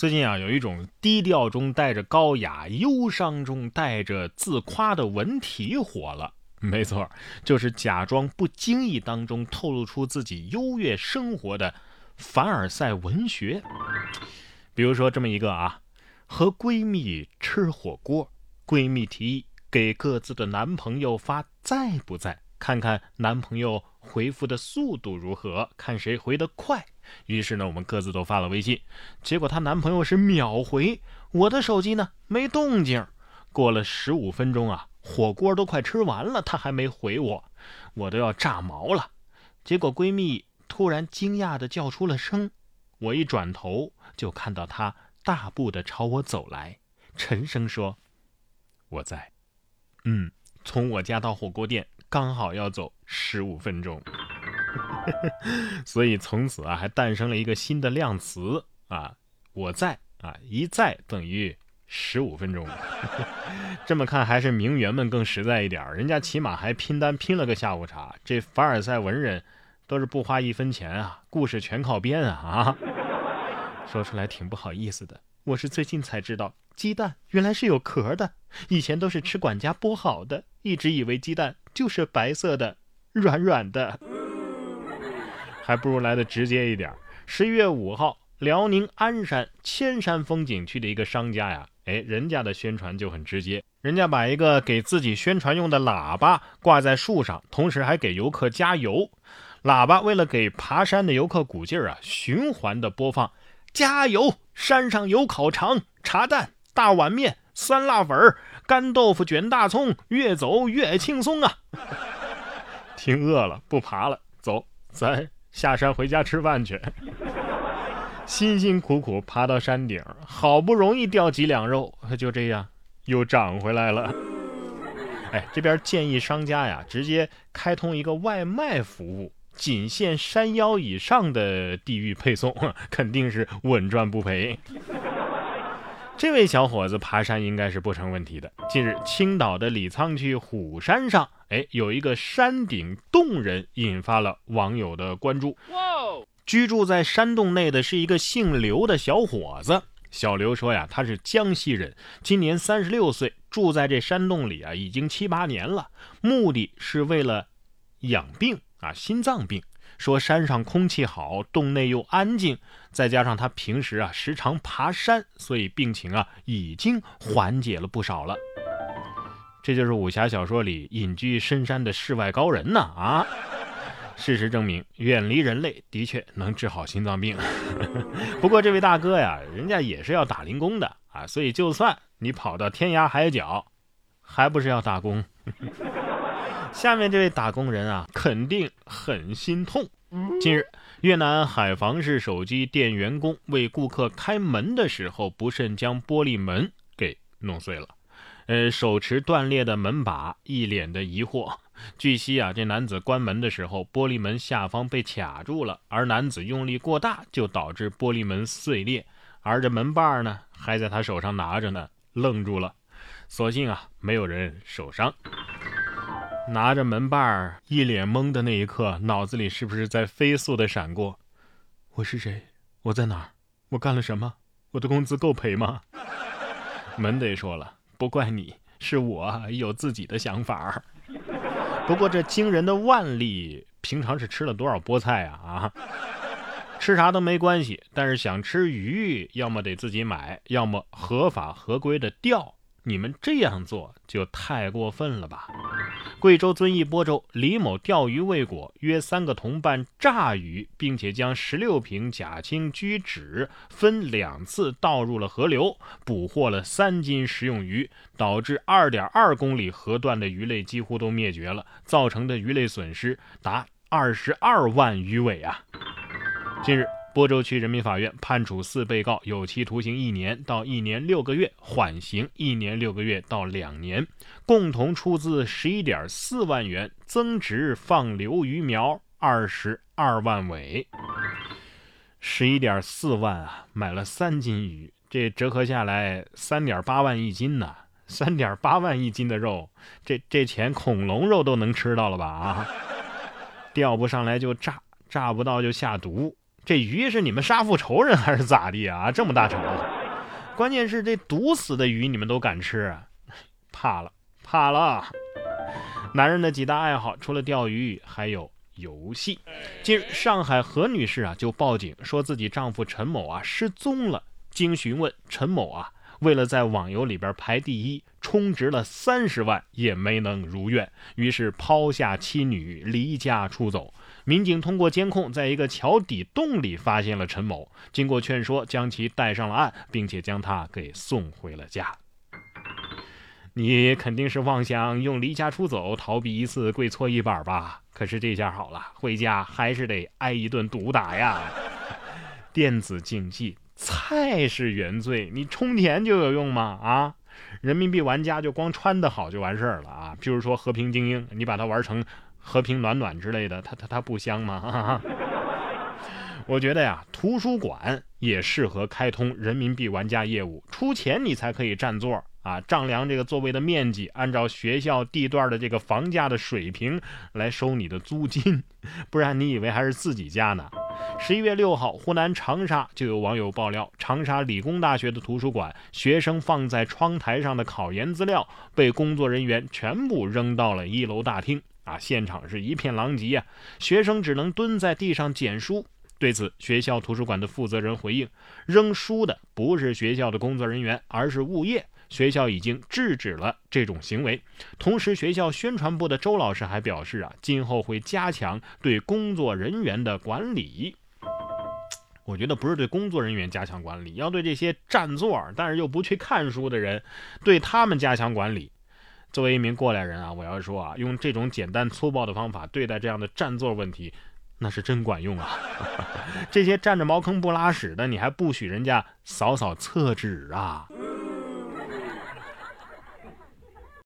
最近啊，有一种低调中带着高雅、忧伤中带着自夸的文体火了。没错，就是假装不经意当中透露出自己优越生活的凡尔赛文学。比如说这么一个啊，和闺蜜吃火锅，闺蜜提议给各自的男朋友发在不在，看看男朋友回复的速度如何，看谁回得快。于是呢，我们各自都发了微信，结果她男朋友是秒回，我的手机呢没动静。过了十五分钟啊，火锅都快吃完了，她还没回我，我都要炸毛了。结果闺蜜突然惊讶地叫出了声，我一转头就看到她大步地朝我走来，沉声说：“我在。”嗯，从我家到火锅店刚好要走十五分钟。所以从此啊，还诞生了一个新的量词啊，我在啊，一在等于十五分钟。这么看还是名媛们更实在一点，人家起码还拼单拼了个下午茶。这凡尔赛文人都是不花一分钱啊，故事全靠编啊啊！说出来挺不好意思的，我是最近才知道鸡蛋原来是有壳的，以前都是吃管家剥好的，一直以为鸡蛋就是白色的，软软的。还不如来的直接一点。十一月五号，辽宁鞍山千山风景区的一个商家呀，哎，人家的宣传就很直接，人家把一个给自己宣传用的喇叭挂在树上，同时还给游客加油。喇叭为了给爬山的游客鼓劲儿啊，循环的播放：加油，山上有烤肠、茶蛋、大碗面、酸辣粉、干豆腐卷大葱，越走越轻松啊！听饿了，不爬了，走，咱。下山回家吃饭去，辛辛苦苦爬到山顶，好不容易掉几两肉，就这样又长回来了。哎，这边建议商家呀，直接开通一个外卖服务，仅限山腰以上的地域配送，肯定是稳赚不赔。这位小伙子爬山应该是不成问题的。近日，青岛的李沧区虎山上，哎，有一个山顶洞人引发了网友的关注。居住在山洞内的是一个姓刘的小伙子。小刘说呀，他是江西人，今年三十六岁，住在这山洞里啊，已经七八年了，目的是为了养病啊，心脏病。说山上空气好，洞内又安静，再加上他平时啊时常爬山，所以病情啊已经缓解了不少了。这就是武侠小说里隐居深山的世外高人呐！啊，事实证明，远离人类的确能治好心脏病。不过这位大哥呀，人家也是要打零工的啊，所以就算你跑到天涯海角，还不是要打工？下面这位打工人啊，肯定很心痛。近日，越南海防市手机店员工为顾客开门的时候，不慎将玻璃门给弄碎了。呃，手持断裂的门把，一脸的疑惑。据悉啊，这男子关门的时候，玻璃门下方被卡住了，而男子用力过大，就导致玻璃门碎裂。而这门把呢，还在他手上拿着呢，愣住了。所幸啊，没有人受伤。拿着门把儿，一脸懵的那一刻，脑子里是不是在飞速的闪过：我是谁？我在哪儿？我干了什么？我的工资够赔吗？门得说了，不怪你，是我有自己的想法。不过这惊人的腕力，平常是吃了多少菠菜啊？啊，吃啥都没关系，但是想吃鱼，要么得自己买，要么合法合规的钓。你们这样做就太过分了吧！贵州遵义播州李某钓鱼未果，约三个同伴炸鱼，并且将十六瓶甲氢聚酯分两次倒入了河流，捕获了三斤食用鱼，导致二点二公里河段的鱼类几乎都灭绝了，造成的鱼类损失达二十二万余尾啊！近日。播州区人民法院判处四被告有期徒刑一年到一年六个月，缓刑一年六个月到两年，共同出资十一点四万元增殖放流鱼苗二十二万尾。十一点四万啊，买了三斤鱼，这折合下来三点八万一斤呢。三点八万一斤的肉，这这钱恐龙肉都能吃到了吧？啊，钓不上来就炸，炸不到就下毒。这鱼是你们杀父仇人还是咋地啊？这么大仇，关键是这毒死的鱼你们都敢吃，怕了怕了。男人的几大爱好，除了钓鱼，还有游戏。近日，上海何女士啊就报警说自己丈夫陈某啊失踪了。经询问，陈某啊为了在网游里边排第一，充值了三十万也没能如愿，于是抛下妻女离家出走。民警通过监控，在一个桥底洞里发现了陈某，经过劝说，将其带上了岸，并且将他给送回了家。你肯定是妄想用离家出走逃避一次跪搓衣板吧？可是这下好了，回家还是得挨一顿毒打呀！电子竞技菜是原罪，你充钱就有用吗？啊，人民币玩家就光穿的好就完事儿了啊！譬如说和平精英，你把它玩成和平暖暖之类的，它它它不香吗？我觉得呀，图书馆也适合开通人民币玩家业务，出钱你才可以占座。啊，丈量这个座位的面积，按照学校地段的这个房价的水平来收你的租金，不然你以为还是自己家呢？十一月六号，湖南长沙就有网友爆料，长沙理工大学的图书馆，学生放在窗台上的考研资料被工作人员全部扔到了一楼大厅，啊，现场是一片狼藉啊，学生只能蹲在地上捡书。对此，学校图书馆的负责人回应，扔书的不是学校的工作人员，而是物业。学校已经制止了这种行为，同时学校宣传部的周老师还表示啊，今后会加强对工作人员的管理。我觉得不是对工作人员加强管理，要对这些占座但是又不去看书的人，对他们加强管理。作为一名过来人啊，我要说啊，用这种简单粗暴的方法对待这样的占座问题，那是真管用啊！这些占着茅坑不拉屎的，你还不许人家扫扫厕纸啊？